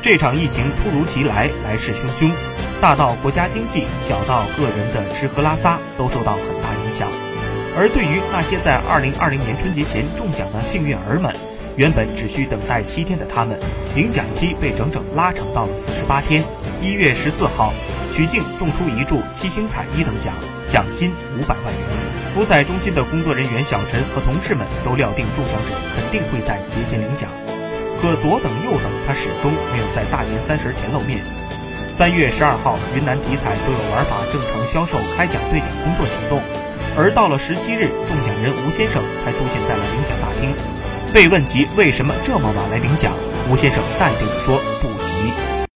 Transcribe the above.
这场疫情突如其来，来势汹汹，大到国家经济，小到个人的吃喝拉撒，都受到很大影响。而对于那些在2020年春节前中奖的幸运儿们，原本只需等待七天的他们，领奖期被整整拉长到了四十八天。一月十四号，曲靖中出一注七星彩一等奖，奖金五百万元。福彩中心的工作人员小陈和同事们都料定中奖者肯定会在节前领奖，可左等右等，他始终没有在大年三十前露面。三月十二号，云南体彩所有玩法正常销售开奖兑奖工作启动，而到了十七日，中奖人吴先生才出现在了领奖大厅。被问及为什么这么晚来领奖，吴先生淡定地说：“不急。”